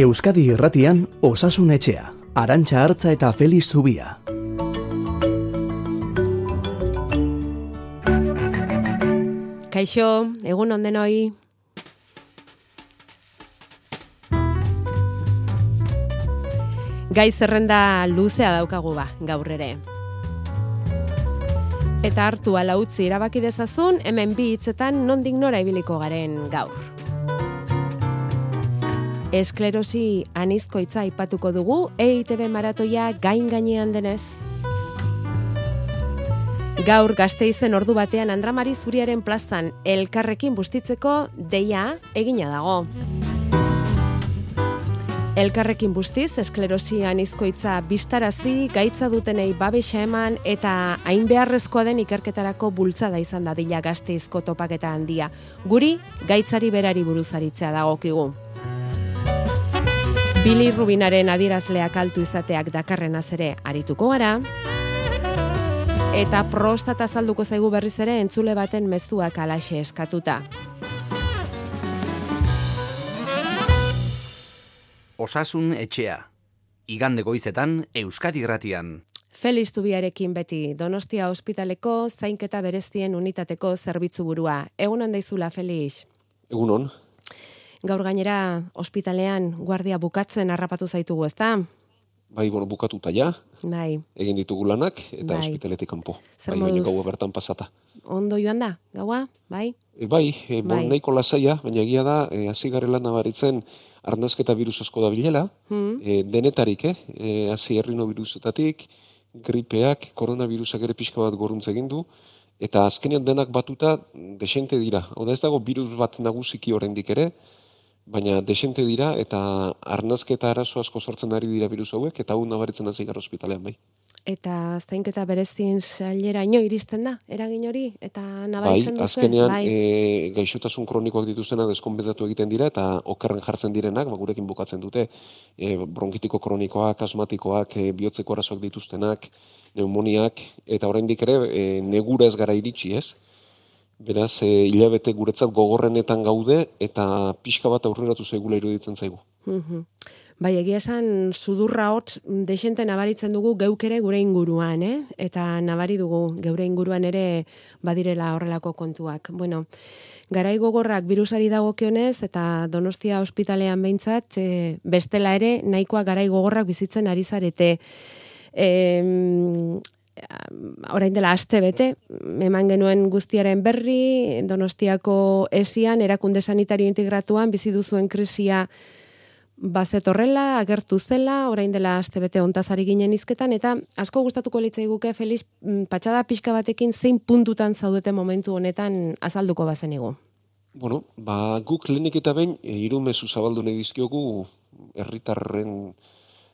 Euskadi Irratian Osasun Etxea, Arantxa Hartza eta Feliz Zubia. Kaixo, egun ondenoi. Gai zerrenda luzea daukagu ba, gaur ere. Eta hartu ala utzi erabaki dezazun, hemen bi hitzetan nondik nora ibiliko garen gaur. Esklerosi anizkoitza ipatuko dugu, EITB maratoia gain gainean denez. Gaur gazteizen ordu batean Andramari Zuriaren plazan elkarrekin bustitzeko deia egina dago. Elkarrekin bustiz, esklerosian izkoitza biztarazi, gaitza dutenei babesa eman eta hain beharrezkoa den ikerketarako bultzada izan dadila gazteizko topaketa handia. Guri, gaitzari berari buruzaritzea dagokigu. Billy Rubinaren adierazleak altu izateak dakarren ere arituko gara. Eta prostata azalduko zaigu berriz ere entzule baten mezuak alaxe eskatuta. Osasun etxea. Igande goizetan Euskadi Irratian. Feliz Zubiarekin beti Donostia Ospitaleko zainketa berezien unitateko zerbitzu burua. Egun on daizula Feliz. Egun on. Gaur gainera ospitalean guardia bukatzen harrapatu zaitugu, ezta? Bai, bueno, bukatuta ja. Bai. Egin ditugu lanak eta Bai. ospitaletik kanpo. Zer bai, moduz? gaua bertan pasata. Ondo joan da, gaua? Bai? E, bai, e, Bai. nahiko lasaia, baina egia da, e, hasi garela nabaritzen arnazketa virus asko da bilela, Hmm? e, denetarik, eh? E, hasi errinovirusetatik, gripeak, koronavirusak ere pixka bat goruntz egin du, eta azkenean denak batuta desente dira. Hau da ez dago virus bat nagusiki oraindik ere, baina desente dira eta arnazketa arazo asko sortzen ari dira virus hauek, eta hau nabaritzen hasi gara ospitalean bai. Eta zainketa berezien sailera ino iristen da, eragin hori? Eta Bai, nabaritzen duzu? azkenean bai. e, gaixotasun kronikoak dituztenak deskonpentsatu egiten dira eta okerren jartzen direnak, ba, gurekin bukatzen dute, e, bronkitiko kronikoak, asmatikoak, e, bihotzeko arazoak dituztenak, pneumoniak, eta oraindik ere e, negura ez gara iritsi, ez? Beraz, e, hilabete guretzat gogorrenetan gaude eta pixka bat aurreratu zaigula iruditzen zaigu. Mhm. Bai, egia esan sudurra hotz desente nabaritzen dugu geuk ere gure inguruan, eh? Eta nabari dugu geure inguruan ere badirela horrelako kontuak. Bueno, garai gogorrak virusari dagokionez eta Donostia ospitalean behintzat e, bestela ere nahikoa garai gogorrak bizitzen ari zarete. Em, orain dela aste bete, eman genuen guztiaren berri, Donostiako esian, erakunde sanitario integratuan, bizi duzuen krisia bazetorrela, agertu zela, orain dela aste bete ontazari ginen izketan, eta asko gustatuko litzaiguke Feliz mm, patxada pixka batekin zein puntutan zaudete momentu honetan azalduko bazenigu. Bueno, ba, guk lehenik eta behin, e, hiru mezu zabaldu nahi dizkiogu herritarren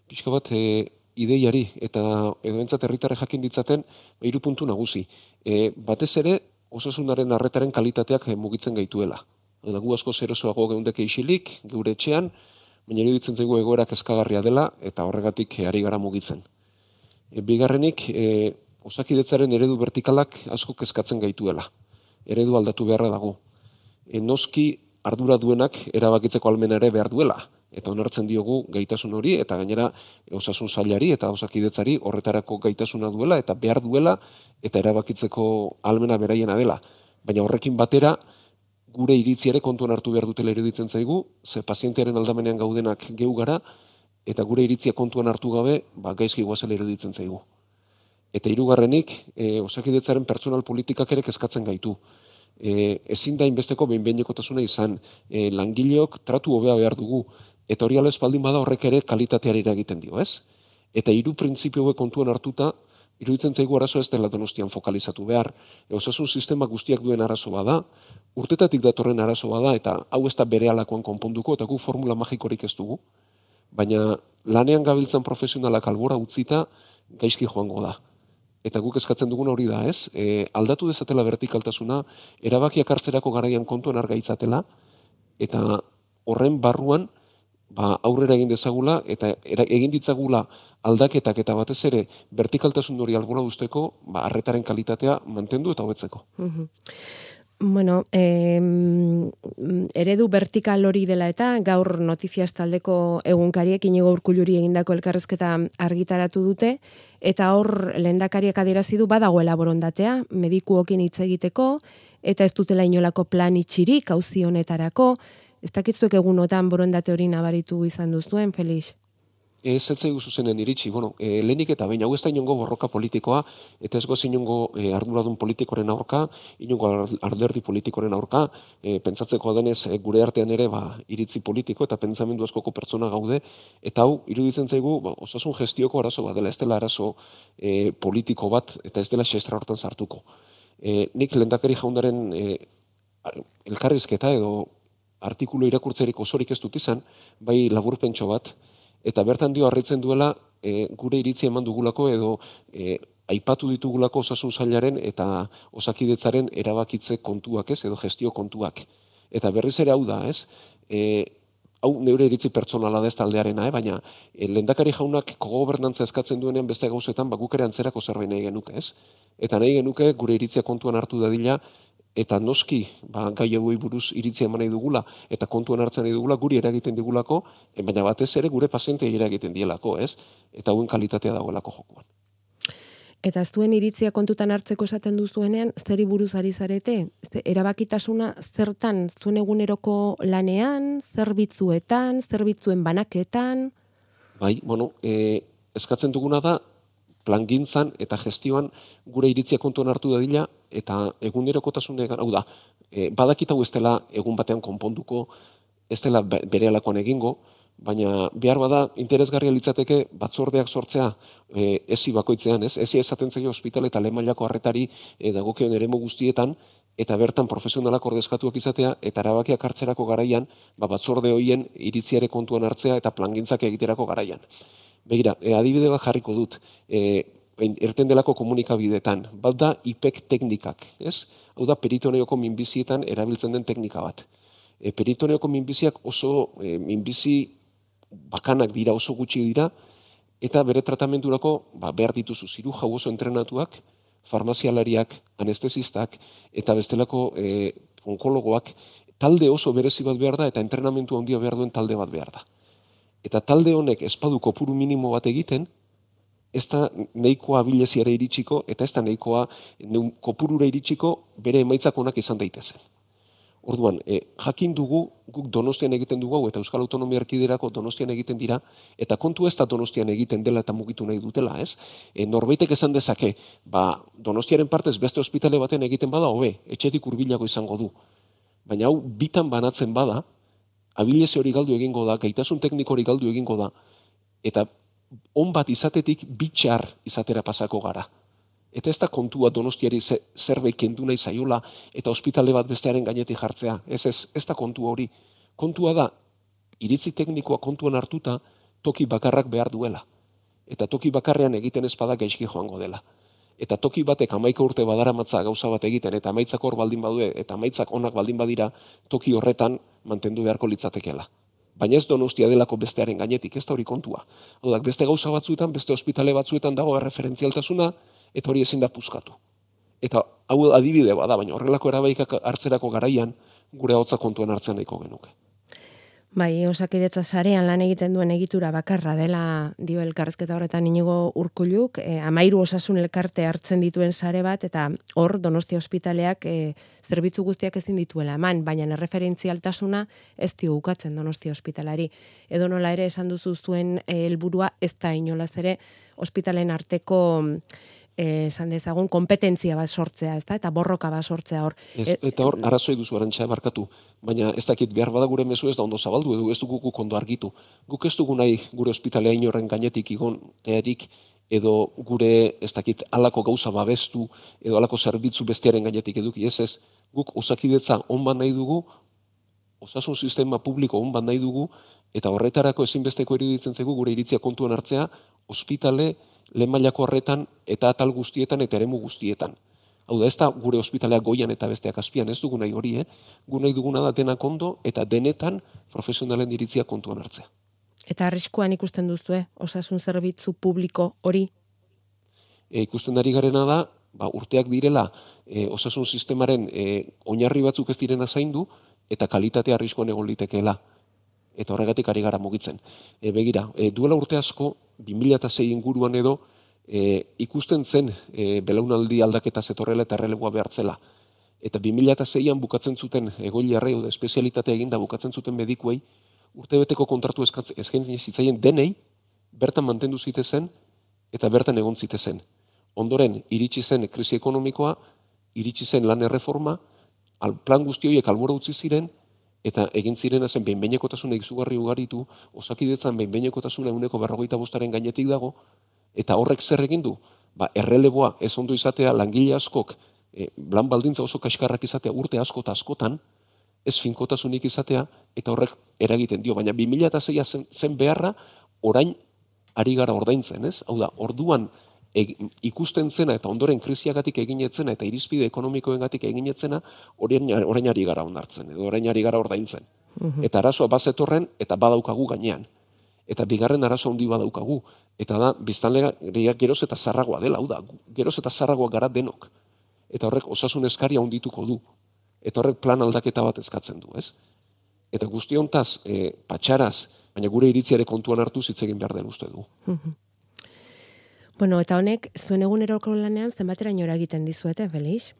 pixka bat e, ideiari, eta edo entzat herritarre jakin ditzaten, hiru puntu nagusi. E, batez ere, osasunaren arretaren kalitateak e, mugitzen gaituela. Eta gu asko zerosoago geundeke isilik, geure etxean, baina iruditzen zaigu egoera kezkagarria dela, eta horregatik e, ari gara mugitzen. E, bigarrenik, e, osakidetzaren eredu vertikalak asko kezkatzen gaituela. Eredu aldatu beharra dago e, noski ardura duenak erabakitzeko almena ere behar duela. Eta onartzen diogu gaitasun hori, eta gainera osasun sailari eta osakidetzari horretarako gaitasuna duela, eta behar duela, eta erabakitzeko almena beraiena dela. Baina horrekin batera, gure iritzi ere kontuan hartu behar dutela iruditzen zaigu, ze pazientearen aldamenean gaudenak geu gara, eta gure iritzia kontuan hartu gabe, ba, gaizki guazela iruditzen zaigu. Eta hirugarrenik, e, osakidetzaren pertsonal politikak ere kezkatzen gaitu e, ezin da inbesteko behinbeinekotasuna izan, e, langileok tratu hobea behar dugu, eta hori ala espaldin bada horrek ere kalitateari eragiten dio, ez? Eta hiru printzipio hauek kontuan hartuta, iruditzen zaigu arazo ez dela donostian fokalizatu behar. E, osasun sistema guztiak duen arazo bada, urtetatik datorren arazo bada, eta hau ez da bere alakoan konponduko, eta gu formula magikorik ez dugu, baina lanean gabiltzan profesionalak albora utzita, gaizki joango da eta guk eskatzen duguna hori da, ez? E, aldatu dezatela vertikaltasuna, erabakiak hartzerako garaian kontuan argaitzatela, eta horren barruan, ba, aurrera egin dezagula, eta era, egin ditzagula aldaketak eta batez ere vertikaltasun hori alguna usteko, ba, arretaren kalitatea mantendu eta hobetzeko. Bueno, eh, eredu vertikal hori dela eta gaur notiziaz taldeko egunkariek inigo urkuluri egindako elkarrezketa argitaratu dute, eta hor lehendakariak adierazi du badagoela borondatea, medikuokin hitz egiteko, eta ez dutela inolako plan itxirik hauzi honetarako, ez dakitzuek egunotan borondate hori nabaritu izan duzuen, Felix? Ez ez zaigu zuzenen iritsi, bueno, e, lehenik eta baina hau ez da inongo borroka politikoa, eta ez goz inongo e, arduradun politikoren aurka, inongo arderdi politikoren aurka, e, pentsatzeko denez e, gure artean ere ba, iritzi politiko eta pentsamendu askoko pertsona gaude, eta hau iruditzen zaigu ba, osasun gestioko arazo bat dela, ez dela arazo e, politiko bat, eta ez dela xestra hortan sartuko. E, nik lendakari jaundaren e, elkarrizketa edo artikulu irakurtzerik osorik ez dut izan, bai laburpentso bat, eta bertan dio harritzen duela e, gure iritzi eman dugulako edo e, aipatu ditugulako osasun zailaren eta osakidetzaren erabakitze kontuak ez, edo gestio kontuak. Eta berriz ere hau da, ez? E, hau neure iritzi pertsonala da ez taldearena, eh? baina e, lendakari jaunak kogobernantza eskatzen duenean beste gauzetan bakuk ere antzerako zerbait nahi genuke, ez? Eta nahi genuke gure iritzia kontuan hartu dadila eta noski ba, gai hauei buruz iritzia eman nahi dugula eta kontuan hartzen nahi dugula guri eragiten digulako, e, baina batez ere gure pazientei eragiten dielako, ez? Eta hauen kalitatea dagoelako jokoan. Eta ez duen iritzia kontutan hartzeko esaten duzuenean, zeri buruz ari zarete? erabakitasuna zertan, zuen eguneroko lanean, zerbitzuetan, zerbitzuen banaketan? Bai, bueno, e, eskatzen duguna da, plangintzan eta gestioan gure iritzia kontuan hartu dadila eta egunerokotasune hau da, e, badakit hau ez dela egun batean konponduko, ez dela bere alakoan egingo, baina behar bada interesgarria litzateke batzordeak sortzea e, ezi bakoitzean, ez? Ezi esaten zaio ospitale eta lemailako harretari e, dagokion eremu guztietan, eta bertan profesionalak ordezkatuak izatea, eta erabakiak hartzerako garaian, ba, batzorde hoien iritziare kontuan hartzea eta plangintzak egiterako garaian. Begira, e, adibide bat jarriko dut, e, erten delako komunikabidetan, bat da IPEC teknikak, ez? Hau da peritoneoko minbizietan erabiltzen den teknika bat. E, peritoneoko minbiziak oso e, minbizi bakanak dira, oso gutxi dira, eta bere tratamendurako ba, behar dituzu ziru jau oso entrenatuak, farmazialariak, anestesistak, eta bestelako e, onkologoak, talde oso berezi bat behar da, eta entrenamentu handia behar duen talde bat behar da eta talde honek espadu kopuru minimo bat egiten, ez da neikoa bileziara iritsiko, eta ez da neikoa kopurura iritsiko bere emaitzak onak izan daitezen. Orduan, e, jakin dugu, guk donostian egiten dugu, eta Euskal Autonomia Erkiderako donostian egiten dira, eta kontu ez da donostian egiten dela eta mugitu nahi dutela, ez? E, norbaitek esan dezake, ba, donostiaren partez beste ospitale baten egiten bada, hobe, etxetik hurbilago izango du. Baina hau, bitan banatzen bada, abilese hori galdu egingo da, gaitasun tekniko hori galdu egingo da, eta on bat izatetik bitxar izatera pasako gara. Eta ez da kontua donostiari zerbait kendu nahi zaiola eta ospitale bat bestearen gainetik jartzea. Ez, ez, ez da kontua hori. Kontua da, iritzi teknikoa kontuan hartuta, toki bakarrak behar duela. Eta toki bakarrean egiten ezpada gaizki joango dela eta toki batek amaika urte badara matza gauza bat egiten, eta amaitzak hor baldin badue, eta amaitzak onak baldin badira, toki horretan mantendu beharko litzatekeela. Baina ez donostia delako bestearen gainetik, ez da hori kontua. Odak, beste gauza batzuetan, beste ospitale batzuetan dago erreferentzialtasuna, eta hori ezin da puzkatu. Eta hau adibide bada, baina horrelako erabaikak hartzerako garaian, gure hotza kontuan hartzen nahiko genuke. Bai, osakidetza sarean lan egiten duen egitura bakarra dela dio elkarrezketa horretan inigo urkuluk, e, amairu osasun elkarte hartzen dituen sare bat, eta hor donosti ospitaleak e, zerbitzu guztiak ezin dituela eman, baina referentzialtasuna ez dio ukatzen donosti ospitalari. Edo nola ere esan duzu zuen e, helburua ez da inolaz ere ospitalen arteko eh, esan dezagun, kompetentzia bat sortzea, ezta? eta borroka bat sortzea hor. Ez, e, eta hor, arazoi duzu arantxa barkatu, baina ez dakit behar bada gure mezu ez da ondo zabaldu, edo ez dugu guk ondo argitu. Guk ez dugu nahi gure ospitalea inorren gainetik igon tearik, edo gure ez dakit alako gauza babestu, edo alako zerbitzu bestearen gainetik eduki, ez ez, guk osakidetza onban nahi dugu, osasun sistema publiko onban nahi dugu, eta horretarako ezinbesteko iruditzen zaigu gure iritzia kontuan hartzea, ospitale, lehen mailako horretan eta atal guztietan eta eremu guztietan. Hau da, ez da gure ospitaleak goian eta besteak azpian, ez dugu nahi hori, eh? Gu nahi duguna da denak ondo eta denetan profesionalen iritzia kontuan hartzea. Eta arriskuan ikusten duzu, eh? Osasun zerbitzu publiko hori? E, ikusten ari garena da, ba, urteak direla e, osasun sistemaren e, oinarri batzuk ez direna zaindu eta kalitatea arriskoan egon litekeela. Eta horregatik ari gara mugitzen. E, begira, e, duela urte asko, 2006 inguruan edo, e, ikusten zen e, belaunaldi aldaketa zetorrela eta errelegua behartzela. Eta 2006an bukatzen zuten egoiliarrei edo espezialitatea eginda bukatzen zuten medikuei, urtebeteko kontratu eskaintzen zitzaien denei, bertan mantendu zitezen eta bertan egon zitezen. Ondoren, iritsi zen krisi ekonomikoa, iritsi zen lan erreforma, al plan guzti horiek albora utzi ziren, eta egin ziren zen behinbeinekotasuna izugarri ugaritu, osakidetzan behinbeinekotasuna uneko berrogeita bostaren gainetik dago, eta horrek zer egin du? Ba, erreleboa ez ondo izatea langile askok, e, lan baldintza oso kaskarrak izatea urte asko eta askotan, ez finkotasunik izatea, eta horrek eragiten dio. Baina 2006 zen, zen beharra, orain ari gara ordaintzen, ez? Hau da, orduan ikusten zena eta ondoren krisiagatik eginetzena eta irizpide ekonomikoengatik eginetzena orain, orain ari gara ondartzen, edo orain ari gara ordaintzen. Mhm. Eta arazoa bazetorren eta badaukagu gainean. Eta bigarren arazo handi badaukagu. Eta da, biztanleak geroz eta zarragoa dela, hau da, geroz eta zarragoa gara denok. Eta horrek osasun eskaria handituko du. Eta horrek plan aldaketa bat eskatzen du, ez? Eta guztiontaz, e, patxaraz, baina gure iritziare kontuan hartu zitzegin behar dela uste du. Mhm. Bueno, eta honek, zuen eguneroko lanean, zenbatera inora egiten dizuete, Felix?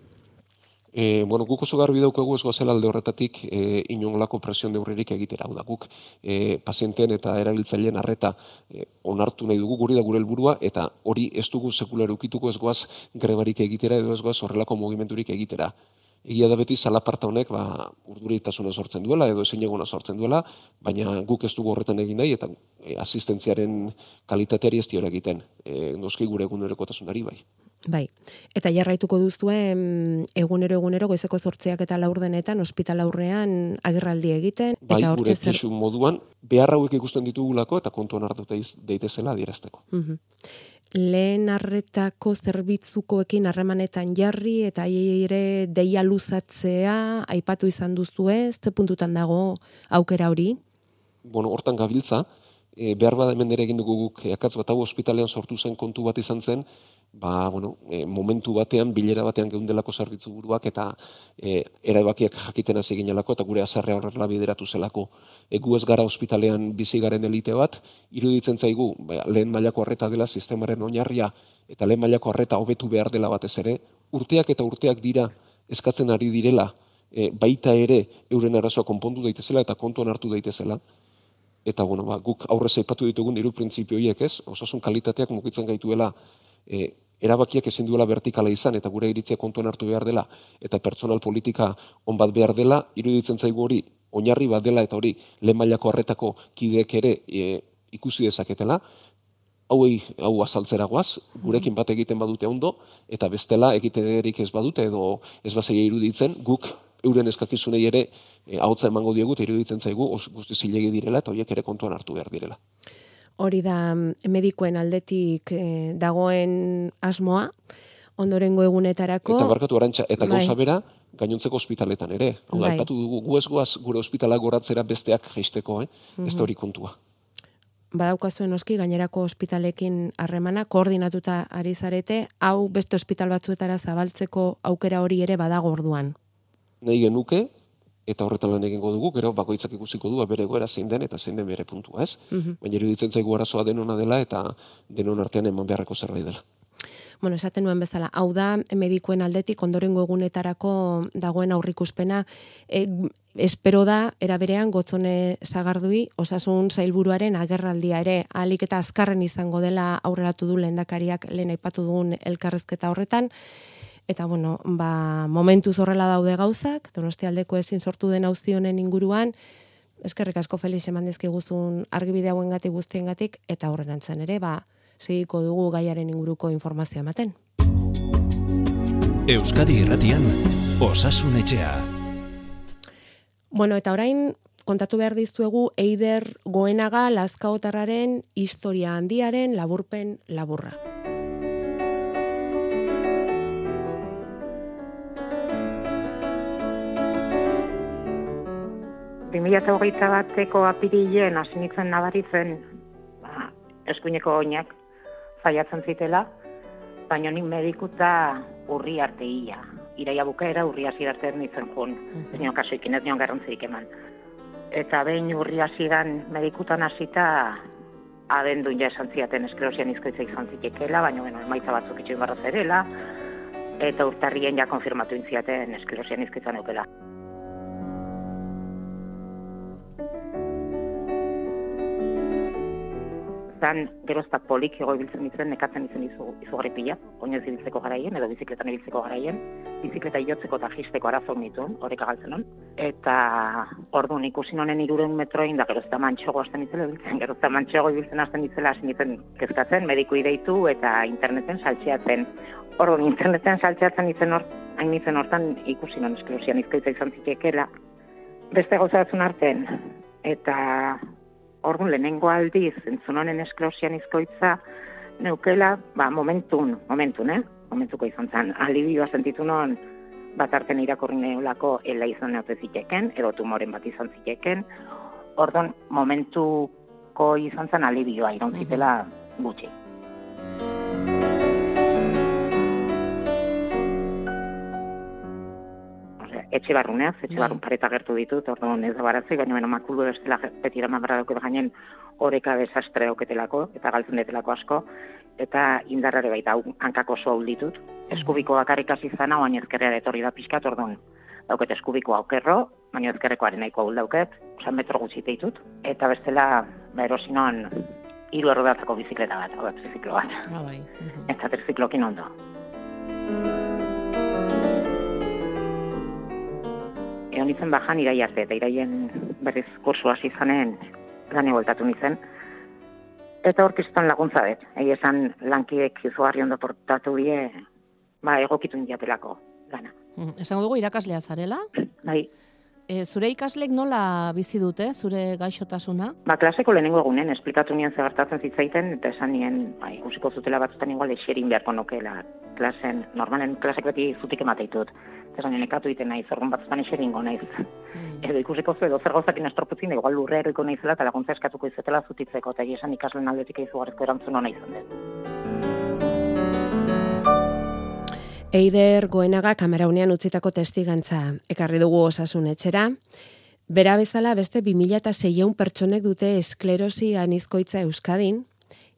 E, bueno, guk oso garbi daukagu ez gozel alde horretatik e, inongolako presion deurrerik egitera. Hau da, guk e, pazienten eta erabiltzaileen arreta e, onartu nahi dugu guri da gure helburua eta hori ez dugu sekular ukituko ez goaz grebarik egitera edo ez goaz horrelako mugimendurik egitera. Egia da beti salaparta honek ba, urduritasuna sortzen duela edo ezin egona sortzen duela, baina guk ez dugu horretan egin nahi eta e, asistentziaren kalitateari ez diora egiten. E, noski gure egunerokotasunari bai. Bai, eta jarraituko duzue egunero egunero goizeko zortziak eta laurdenetan ospital aurrean agerraldi egiten. Bai, eta gure zer... moduan, behar hauek ikusten ditugulako eta kontuan hartu daitezela adierazteko. Uh lehen arretako zerbitzukoekin harremanetan jarri eta ere deia luzatzea aipatu izan duzu ez, ze puntutan dago aukera hori? Bueno, hortan gabiltza, e, behar bada hemen egin dugu guk, akatz bat hau ospitalean sortu zen kontu bat izan zen, ba, bueno, e, momentu batean, bilera batean geundelako zerbitzu buruak eta e, erabakiak jakiten hasi ginelako eta gure azarrea horrela bideratu zelako. Egu ez gara ospitalean bizi garen elite bat, iruditzen zaigu ba, lehen mailako harreta dela sistemaren oinarria eta lehen mailako harreta hobetu behar dela batez ere, urteak eta urteak dira eskatzen ari direla, e, baita ere euren arazoa konpondu daitezela eta kontuan hartu daitezela. Eta bueno, ba, guk aurrez aipatu ditugun hiru printzipio hiek, ez? Osasun kalitateak mugitzen gaituela e, erabakiak ezin duela vertikala izan eta gure iritzia kontuan hartu behar dela eta pertsonal politika on bat behar dela, iruditzen zaigu hori oinarri bat dela eta hori lehen mailako harretako kideek ere e, ikusi dezaketela, hauei hau azaltzera guaz, gurekin bat egiten badute ondo, eta bestela egiten erik ez badute edo ez bazai iruditzen, guk euren eskakizunei ere e, hautza emango diegu eta iruditzen zaigu guzti zilegi direla eta horiek ere kontuan hartu behar direla hori da mm, medikoen aldetik eh, dagoen asmoa, ondorengo egunetarako. Eta barkatu arantxa, eta bai. gauza bera, gainontzeko ospitaletan ere. Hau bai. dugu, gu ez gure ospitala goratzera besteak geisteko, eh? ez da hori kontua. Badaukazuen oski, gainerako ospitalekin harremana, koordinatuta ari zarete, hau beste ospital batzuetara zabaltzeko aukera hori ere badago orduan. Nahi genuke, eta horretan lan egingo dugu, gero bakoitzak ikusiko du bere goera zein den eta zein den bere puntua, ez? Mm Baina iruditzen zaigu arazoa denona dela eta denon artean eman beharreko zerbait dela. Bueno, esaten nuen bezala, hau da medikuen aldetik ondorengo egunetarako dagoen aurrikuspena, e, espero da eraberean gotzone zagardui osasun zailburuaren agerraldia ere alik eta azkarren izango dela aurreratu du lehendakariak lehen aipatu dugun elkarrezketa horretan Eta bueno, ba, momentu zorrela daude gauzak, donosti aldeko ezin sortu den auzionen inguruan, eskerrik asko Felix eman guzun argibide hauen gati guztien gatik, eta horren antzen ere, ba, segiko dugu gaiaren inguruko informazioa ematen. Euskadi irratian, osasun etxea. Bueno, eta orain, kontatu behar dizuegu Eider Goenaga Lazkaotarraren historia handiaren laburpen laburra. 2008 bateko apirilen hasi nintzen nabaritzen ba, eskuineko oinak faiatzen zitela, baina nik medikuta urri arte ia. Iraia bukaera urri hasi arte nintzen jun. Ez nion kasuikin, ez nion garrantzirik eman. Eta behin urri hasiran medikutan hasita abendun ja esan ziaten esklerosian izkoitza izan zitekela, baina bueno, emaitza batzuk itxoin barra zerela, eta urtarrien ja konfirmatu intziaten esklerosian izkoitza neukela. Zan, gerozta polik ego ibiltzen ditzen, nekatzen izen izu, izugarri pila, oinez ibiltzeko garaien, edo bizikletan ibiltzeko garaien, bizikleta jotzeko eta jisteko arazo nituen, horrek agaltzen hon. Eta orduan ikusi nonen iruren metroin, da gerozta mantxogo hasten itzela ibiltzen, gerozta mantxogo ibiltzen hasten itzela hasi nintzen kezkatzen, mediku ideitu eta interneten saltxeatzen. Orduan, interneten saltxeatzen itzen hor, hain nintzen hortan ikusi non izkaitza izan zitekela. Beste gauza arten, eta orduan lehenengo aldiz, entzun honen esklosian izkoitza, neukela, ba, momentun, momentun, eh? Momentuko izan zen, alibioa sentitu non, bat arten irakurri neulako ela izan neote ziteken, edo tumoren bat izan ziteken, orduan momentuko izan zen alibioa, irontzitela gutxi. Etxe barruneaz, etxe Bai. barrun pareta gertu ditut, orduan ez da baratzi, baina beno, makulu bestela beti eraman barra dauket gainen oreka desastre auketelako, eta galtzen detelako asko, eta indarrare baita hau hankako oso ahul ditut. Eskubiko bakarrik hasi zana, baina ezkerrera etorri da pixkat, orduan dauket eskubiko aukerro, baina ezkerrekoaren nahiko ahul dauket, osan metro gutxi ditut, eta bestela, ba, erosinon, hiru errodatako bizikleta bat, hau da, triziklo bat, Ah, bai. Mhm. eta triziklokin ondo. Nintzen bajan irai arte, eta iraien berriz kursu hasi zanen lan eboltatu nintzen. Eta hor kiston laguntza dut. Egi esan lankiek izugarri ondo portatu die, ba, egokitu indiatelako lana. Mhm. Esango dugu irakaslea zarela. Bai, E, zure ikaslek nola bizi dute, zure gaixotasuna? ba, klaseko lehenengo egunen, esplikatu nien ze gertatzen zitzaiten, eta esan nien, ba, ikusiko zutela batzutan igual eserin beharko nukela klasen, normalen klasek beti zutik emateitut. Eta esan nien, ekatu egiten naiz, orduan batzutan eseringo naiz. edo ikusiko zu edo zer gauzakin estorputzin, igual lurre eroiko naizela eta laguntza eskatuko izetela zutitzeko, eta esan ikaslen aldetik izugarrizko erantzun hona izan dut. Eider Goenaga kameraunean utzitako testigantza ekarri dugu osasun etxera. Bera bezala beste 2006 pertsonek dute esklerosi anizkoitza Euskadin,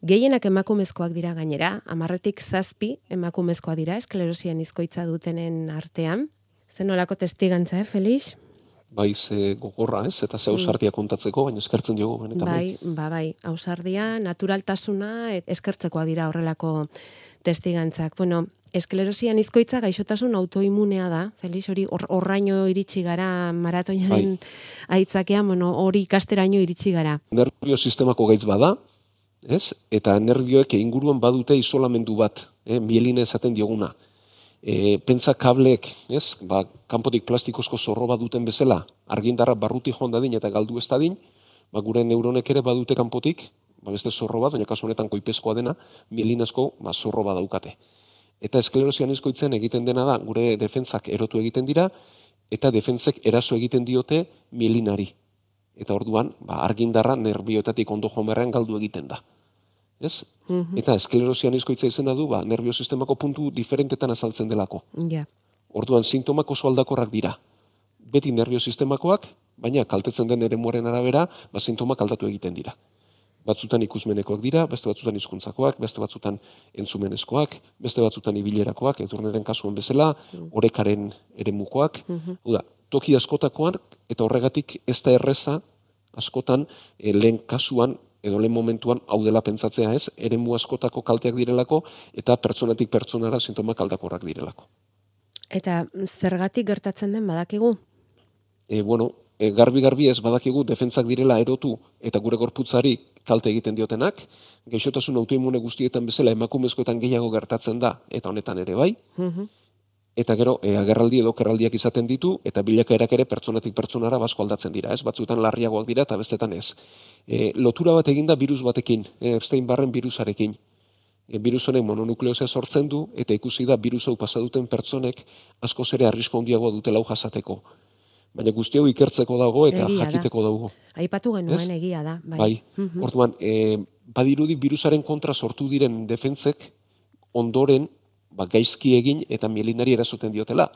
gehienak emakumezkoak dira gainera, amarretik zazpi emakumezkoa dira esklerosi anizkoitza dutenen artean. Zen olako testigantza, eh, Felix? Bai, ze gogorra, ez? Eta ze ausardia kontatzeko, baina eskertzen diogu, benetan. Bai, ba, bai, ausardia, naturaltasuna, et- eskertzekoa dira horrelako testigantzak. Bueno, esklerosian izkoitza gaixotasun autoimunea da, Felix, hori hor- horraino iritsi gara maratoinaren aitzakean, bueno, hori ikasteraino iritsi gara. Nervio sistemako gaitz bada, ez? Eta nervioek inguruan badute isolamendu bat, eh? mielina esaten dioguna. E, pentsa kableek, ez? Ba, kanpotik plastikozko zorro bat duten bezala, argindarra barruti joan dadin eta galdu ez dadin, ba, gure neuronek ere badute kanpotik, ba, beste zorro bat, baina kasu honetan koipezkoa dena, mielinazko ba, zorro bat daukate. Eta esklerosian izkoitzen egiten dena da, gure defentsak erotu egiten dira, eta defentsek eraso egiten diote mielinari. Eta orduan, ba, argindarra nerbioetatik ondo joan galdu egiten da. Ez? Mhm, Eta esklerosian izkoitza izena du, ba, nervio sistemako puntu diferentetan azaltzen delako. Ja. Orduan, sintomak oso aldakorrak dira. Beti nervio sistemakoak, baina kaltetzen den eremuaren arabera, ba, sintomak aldatu egiten dira. Batzutan ikusmenekoak dira, beste batzutan hizkuntzakoak, beste batzutan entzumenezkoak, beste batzutan ibilerakoak, edurneren kasuen bezala, orekaren eremukoak. Mhm. Hau da, toki askotakoan, eta horregatik ez da erreza, askotan, e, lehen kasuan, edo lehen momentuan, hau dela pentsatzea ez, eremu askotako kalteak direlako, eta pertsonatik pertsonara sintomak aldakorrak direlako. Eta zergatik gertatzen den badakigu? e, bueno, e, garbi-garbi ez badakigu defentzak direla erotu eta gure gorputzari kalte egiten diotenak, gaixotasun autoimune guztietan bezala emakumezkoetan gehiago gertatzen da, eta honetan ere bai, Mhm. Eta gero e, agerraldi edo kerraldiak izaten ditu, eta bilakaerak ere pertsonatik pertsonara basko aldatzen dira, ez batzuetan larriagoak dira eta bestetan ez. E, lotura bat eginda virus batekin, e, Epstein-Barren virusarekin. E, virus honek mononukleosia sortzen du, eta ikusi da virus hau pasa duten pertsonek askoz ere arrisko handiagoa dutela hau jasateko. Baina guzti hau ikertzeko dago eta Egia da. jakiteko dago. Aipatu genuen Ez? egia da. Bai. Bai. Mhm. Orduan, e, badirudi virusaren kontra sortu diren defentzek ondoren ba, gaizki egin eta mielinari erasoten diotela.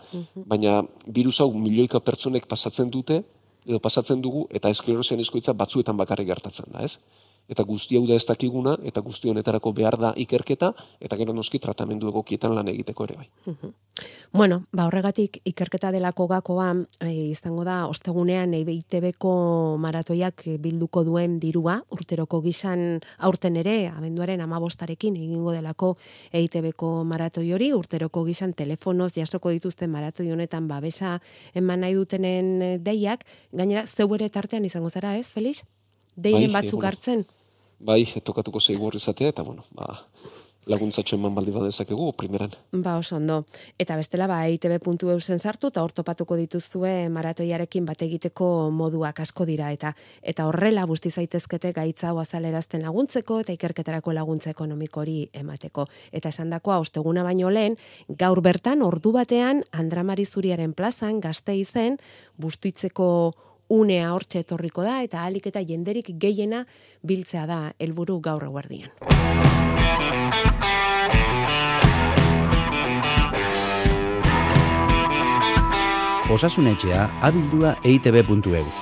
Baina virus hau milioika pertsonek pasatzen dute, edo pasatzen dugu, eta esklerosian izkoitza batzuetan bakarrik gertatzen da, ez? Eta guzti hau da ez dakiguna, eta guzti honetarako behar da ikerketa, eta gero noski tratamendu egokietan lan egiteko ere bai. Bueno, ba horregatik ikerketa delako gakoa e, izango da ostegunean EITBko maratoiak bilduko duen dirua, urteroko gizan aurten ere, abenduaren amabostarekin egingo delako EITBko maratoi hori, urteroko gizan telefonoz jasoko dituzten maratoi honetan babesa eman nahi dutenen deiak, gainera zeu ere tartean izango zara, ez, Felix? Bai, batzuk bueno. hartzen? Bai, tokatuko zeigu izatea, eta bueno, ba, laguntzatxo eman baldi badezakegu, primeran. Ba, oso ondo. Eta bestela, ba, eitb.eu zen sartu, eta hor topatuko dituzue maratoiarekin bat egiteko moduak asko dira, eta eta horrela busti zaitezkete gaitza hau azalerazten laguntzeko, eta ikerketarako laguntza ekonomiko hori emateko. Eta esandakoa osteguna baino lehen, gaur bertan, ordu batean, Andramari Zuriaren plazan, gazte izen, bustitzeko unea hortxe etorriko da, eta alik eta jenderik gehiena biltzea da helburu gaur eguerdian. Osasunetxea abildua eitb.eus.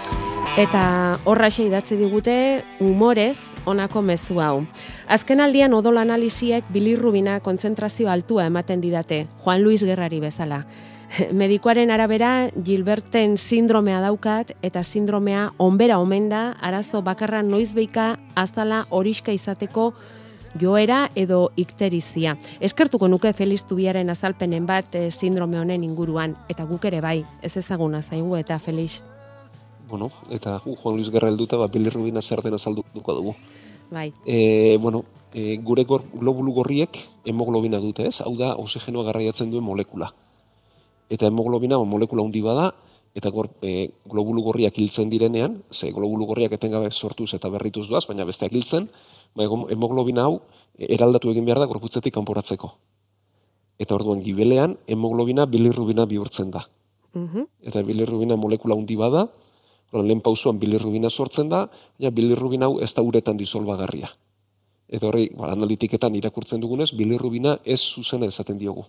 Eta horraxe idatzi digute humorez honako mezu hau. Azken aldian odol analisiek bilirrubina kontzentrazio altua ematen didate, Juan Luis Gerrari bezala. Medikoaren arabera Gilberten sindromea daukat eta sindromea onbera omen da arazo bakarra noizbeika azala horiska izateko joera edo ikterizia. Eskertuko nuke Feliz Tubiaren azalpenen bat eh, sindrome honen inguruan eta guk ere bai, ez ezaguna zaigu eta Felix. Bueno, eta Juan Luis Gerra helduta, ba, bilirrubina zer den azalduko dugu. Bai. E, bueno, e, gure globulu gorriek hemoglobina dute, ez? Hau da, oxigenoa garraiatzen duen molekula. Eta hemoglobina ba, molekula handi bada, eta gor, e, globulu gorriak hiltzen direnean, ze globulu gorriak etengabe sortuz eta berrituz doaz, baina besteak hiltzen, ba, hemoglobina hau e, eraldatu egin behar da gorputzetik kanporatzeko. Eta orduan gibelean hemoglobina bilirrubina bihurtzen da. Mhm. Eta bilirrubina molekula handi bada, lehen pausuan bilirrubina sortzen da, baina bilirrubina hau ez da uretan disolbagarria. Eta horri, ba, analitiketan irakurtzen dugunez, bilirrubina ez zuzena esaten diogu.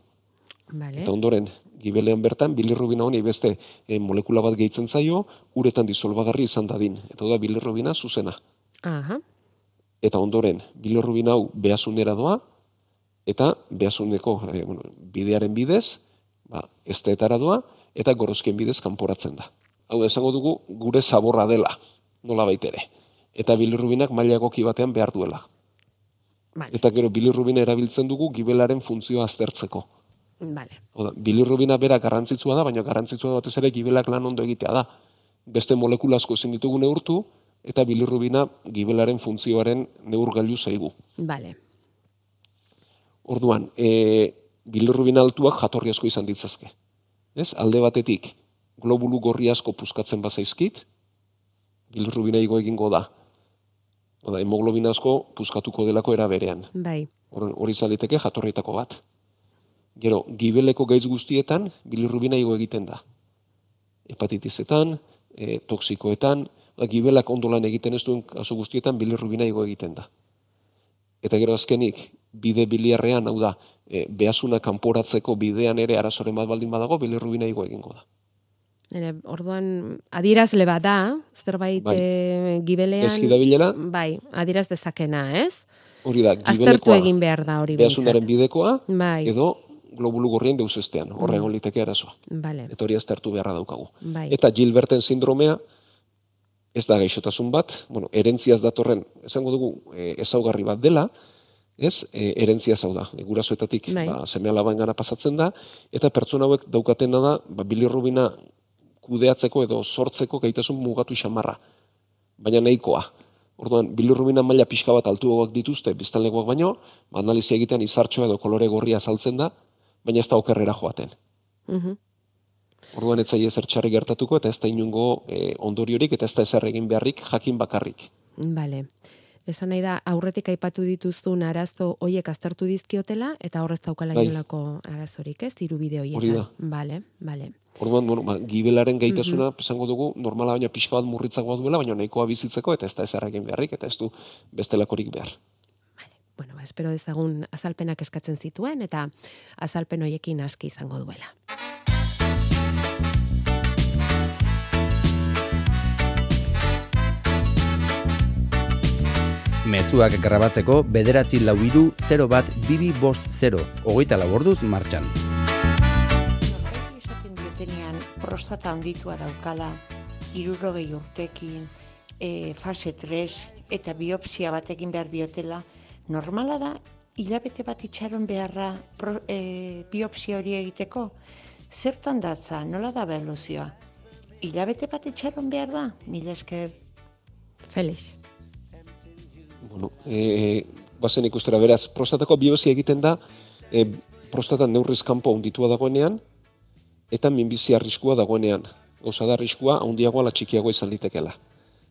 Vale. Eta ondoren, gibelean bertan, bilirrubina honi beste e, molekula bat gehitzen zaio, uretan disolbagarri izan dadin. Eta da bilirrubina zuzena. Aha. Eta ondoren, bilirrubina hau behazunera doa, eta behazuneko e, bueno, bidearen bidez, ba, esteetara doa, eta gorozkien bidez kanporatzen da. Hau da, esango dugu, gure zaborra dela, nola baitere. Eta bilirrubinak maila egoki batean behar duela. Vale. Eta gero bilirrubina erabiltzen dugu gibelaren funtzioa aztertzeko. Vale. Hau da, bilirrubina bera garrantzitsua da, baina garrantzitsua da batez ere gibelak lan ondo egitea da. Beste molekula asko ezin ditugu neurtu, eta bilirrubina gibelaren funtzioaren neurgailu zaigu. Vale. Orduan, e, bilirrubina altuak jatorri asko izan ditzazke. Ez? Alde batetik, globulu gorri asko puskatzen bazaizkit, bilirrubina igo egingo da. Oda, hemoglobina asko puskatuko delako era berean. Bai. Hor- Hori izan liteke jatorrietako bat. Gero, gibeleko gaitz guztietan, bilirrubina igo egiten da. Hepatitizetan, e, toksikoetan, da, gibelak ondolan egiten ez duen kasu guztietan, bilirrubina igo egiten da. Eta gero azkenik, bide biliarrean, hau da, e, behasuna kanporatzeko bidean ere arazoren bat baldin badago, bilirrubina igo egingo da. Ere, orduan, adierazle bat da, zerbait Bai. eh, gibelean... Ezki dabilela, Bai, adieraz dezakena, ez? hori da, Aztertu gibelekoa, egin behar da hori behasunaren bidekoa, Bai, edo globulu gorrien deusestean, horre egon liteke arazoa. bale, Eta hori aztertu beharra daukagu. bai. Eta Gilberten sindromea ez da gaixotasun bat, bueno, erentziaz datorren, esango dugu, e, ezaugarri bat dela, ez, e, erentzia hau da, e, gurasoetatik Bai. ba, seme alabangana pasatzen da, eta pertsona hauek daukatena da, ba, bilirrubina kudeatzeko edo sortzeko gaitasun mugatu xamarra, baina nahikoa. Orduan, bilirrubina maila pixka bat altuagoak dituzte, biztanlegoak baino, ba, analizia egitean izartxoa edo kolore gorria saltzen da, baina ez da okerrera joaten. Mhm. Orduan ez zaie ezer txarri gertatuko eta ez da inungo e, ondoriorik eta ez da ezer egin beharrik jakin bakarrik. Bale. Esan nahi da, aurretik aipatu dituzun arazo hoiek aztertu dizkiotela, eta horrez daukala Bai. inolako arazorik, ez? Dirubide hoietan. Hori da. Bale, bale. Orduan, bueno, ba, gibelaren gaitasuna, esango dugu, normala baina pixka bat murritzagoa duela, baina nahikoa bizitzeko eta ez da egin beharrik eta ez du bestelakorik behar. Bueno, ba, espero ezagun azalpenak eskatzen zituen eta azalpen hoiekin aski izango duela. Mezuak grabatzeko bederatzi lau iru 0 bat bibi bost 0, hogeita laborduz martxan. Norbaiti esaten diotenean prostata handitua daukala, irurogei urtekin, e, fase 3 eta biopsia bat egin behar diotela, normala da, hilabete bat itxaron beharra pro, e, biopsia hori egiteko, zertan datza, nola da behaluzioa? Hilabete bat itxaron behar da, mila esker. Felix. Bueno, e, bazen ikustera beraz, prostatako biopsia egiten da, e, prostata neurriz kanpo handitua dagoenean, eta minbizi arriskua dagoenean. Gauza da arriskua handiagoa la txikiagoa izan litekela.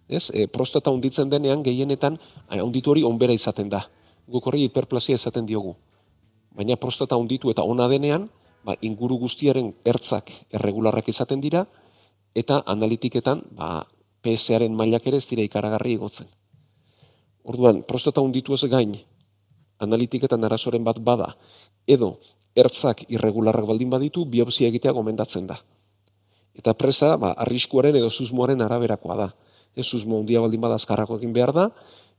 Ez? E, prostata handitzen denean gehienetan handitu hori onbera izaten da. Guk hori hiperplasia izaten diogu. Baina prostata handitu eta ona denean, ba, inguru guztiaren ertzak erregularrak izaten dira, eta analitiketan ba, PSA-aren mailak ere ez dira ikaragarri igotzen. Orduan, prostata hunditu ez gain, analitiketan arazoren bat bada, edo ertzak irregularrak baldin baditu, biopsia egitea gomendatzen da. Eta presa, ba, arriskuaren edo susmoaren araberakoa da. Ez susmo handia baldin bada azkarrako egin behar da,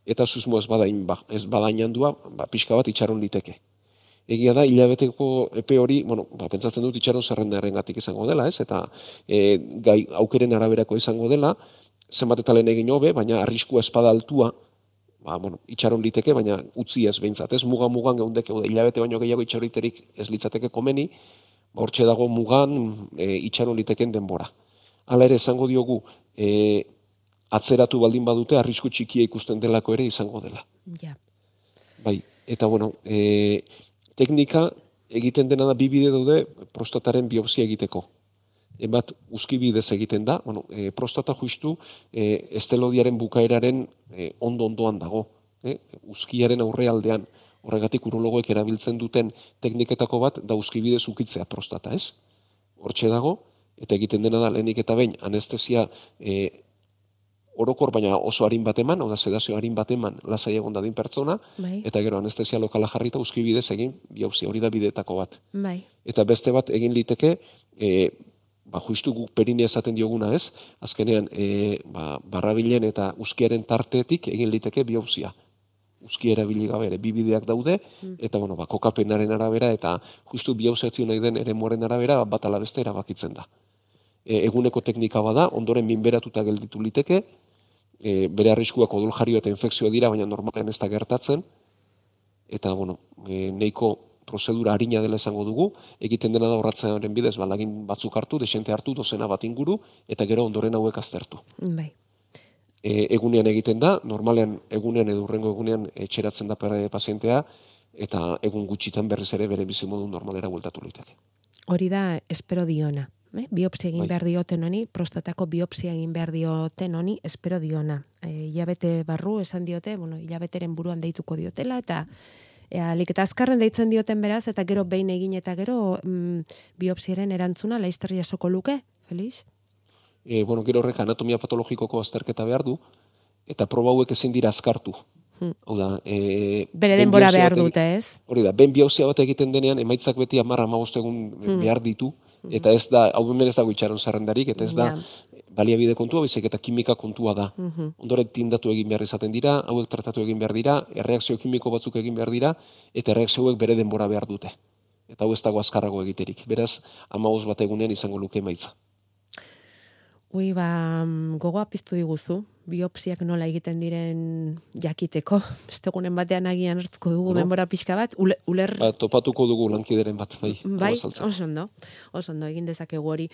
eta susmo ez badain, ba, ez badain handua, ba, pixka bat itxaron liteke. Egia da, hilabeteko epe hori, bueno, ba, pentsatzen dut itxaron zerrendaren gatik izango dela, ez? Eta e, gai aukeren araberako izango dela, zenbat eta lehen egin hobe, baina arriskua espada altua, ba, bueno, itxaron liteke, baina utzi ez behintzat, ez muga mugan geundeke, hilabete baino gehiago itxariterik ez litzateke komeni, ba, hortxe dago mugan e, itxaron liteken denbora. Hala ere esango diogu, e, atzeratu baldin badute, arrisku txikia ikusten delako ere izango dela. Ja. Bai, eta bueno, e, teknika egiten dena da bibide daude prostataren biopsia egiteko. Ebat uzkibidez egiten da, bueno, e, prostata justu e, estelodiaren bukaeraren e, ondo ondoan dago. E, uzkiaren aurrealdean, horregatik urologoek erabiltzen duten tekniketako bat da uzkibidez ukitzea prostata, ez? Hortxe dago, eta egiten dena da lehenik eta behin anestesia e, orokor baina oso harin bat eman, oda sedazio harin bat eman lasai egon dadin pertsona, Bai. eta gero anestesia lokala jarrita uzkibidez egin biopsia hori da bidetako bat. Bai. Eta beste bat egin liteke, e, ba, justu guk perinia esaten dioguna ez, azkenean e, ba, barrabilen eta uzkiaren tartetik egin liteke biopsia. Uzki erabili gabe ere bi bideak daude, eta bueno, ba, kokapenaren arabera eta justu biopsiazio nahi den ere arabera bat ala beste erabakitzen da. E, eguneko teknika bada, ondoren minberatuta gelditu liteke, e, bere arriskuak odoljario eta infekzioa dira, baina normalen ez da gertatzen, eta bueno, e, neiko prozedura harina dela esango dugu, egiten dena da horratzenaren bidez, balagin batzuk hartu, desente hartu, dozena bat inguru, eta gero ondoren hauek aztertu. Bai. E, egunean egiten da, normalean egunean edo hurrengo egunean etxeratzen da pere pazientea, eta egun gutxitan berriz ere bere bizimodu normalera bueltatu liteke. Hori da, espero diona. Eh? Biopsia egin Bai. behar dioten honi, prostatako biopsia egin behar dioten honi, espero diona. E, hilabete barru esan diote, bueno, hilabeteren buruan deituko diotela, eta e, alik eta azkarren deitzen dioten beraz, eta gero behin egin eta gero mm, biopsiaren erantzuna laizter jasoko luke, Felix? E, bueno, gero horrek anatomia patologikoko azterketa behar du, eta proba hauek ezin dira azkartu. Hmm. Hau da, e, Bere denbora behar dute, ez? Hori da, ben biopsia bat egiten denean, emaitzak beti amarra amabost egun Hmm. behar ditu, eta ez da, hau hemen ez dago itxaron zerrendarik, eta ez da, baliabide kontua, baizik eta kimika kontua da. Mhm. Ondoren tindatu egin behar izaten dira, hauek tratatu egin behar dira, erreakzio kimiko batzuk egin behar dira, eta erreakzio hauek bere denbora behar dute. Eta hau ez dago azkarrago egiterik. Beraz, amabost bat egunean izango luke emaitza. Ui, ba, mm, gogoa piztu diguzu, biopsiak nola egiten diren jakiteko. Estegunen batean agian hartuko dugu No. denbora pixka bat, ule, uler Ba, topatuko dugu lankideren bat, bai. Bai, oso ondo, oso ondo, egin dezakegu hori.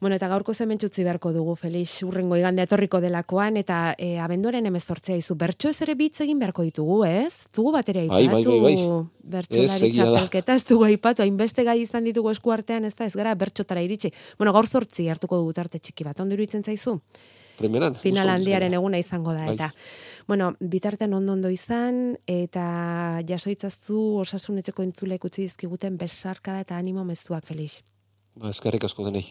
Bueno, eta gaurko zementzutzi beharko dugu, Felix, urrengo igande etorriko delakoan, eta e, abenduaren emezortzea izu, bertso ez ere bitz egin beharko ditugu, ez? Tugu batera Bai, bai, aipatu, bai, bai. bertsolari egia da. txapelketa, ez dugu aipatu, hainbeste gai izan ditugu esku artean, ez da, ez gara bertxotara iritsi. Bueno, gaur zortzi hartuko dugu tarte txiki bat, ondo iruditzen zaizu? Primeran. Final handiaren eguna izango da, Bai. eta. Bueno, bitartean ondo ondo izan, eta jasoitzazu osasunetxeko entzulek utzi dizkiguten besarkada eta animo mezuak, Felix. Ba, eskerrik asko denei.